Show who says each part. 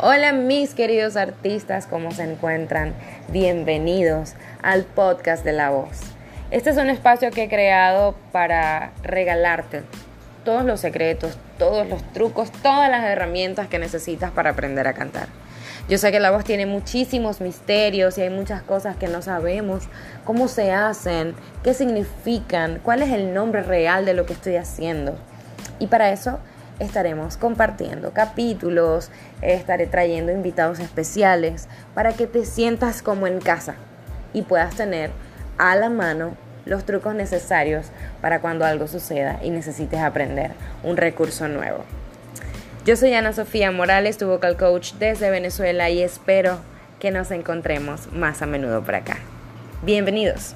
Speaker 1: Hola mis queridos artistas, ¿cómo se encuentran? Bienvenidos al podcast de la voz. Este es un espacio que he creado para regalarte todos los secretos, todos los trucos, todas las herramientas que necesitas para aprender a cantar. Yo sé que la voz tiene muchísimos misterios y hay muchas cosas que no sabemos cómo se hacen, qué significan, cuál es el nombre real de lo que estoy haciendo. Y para eso estaremos compartiendo capítulos, estaré trayendo invitados especiales para que te sientas como en casa y puedas tener a la mano los trucos necesarios para cuando algo suceda y necesites aprender un recurso nuevo. Yo soy Ana Sofía Morales, tu vocal coach desde Venezuela y espero que nos encontremos más a menudo por acá. Bienvenidos.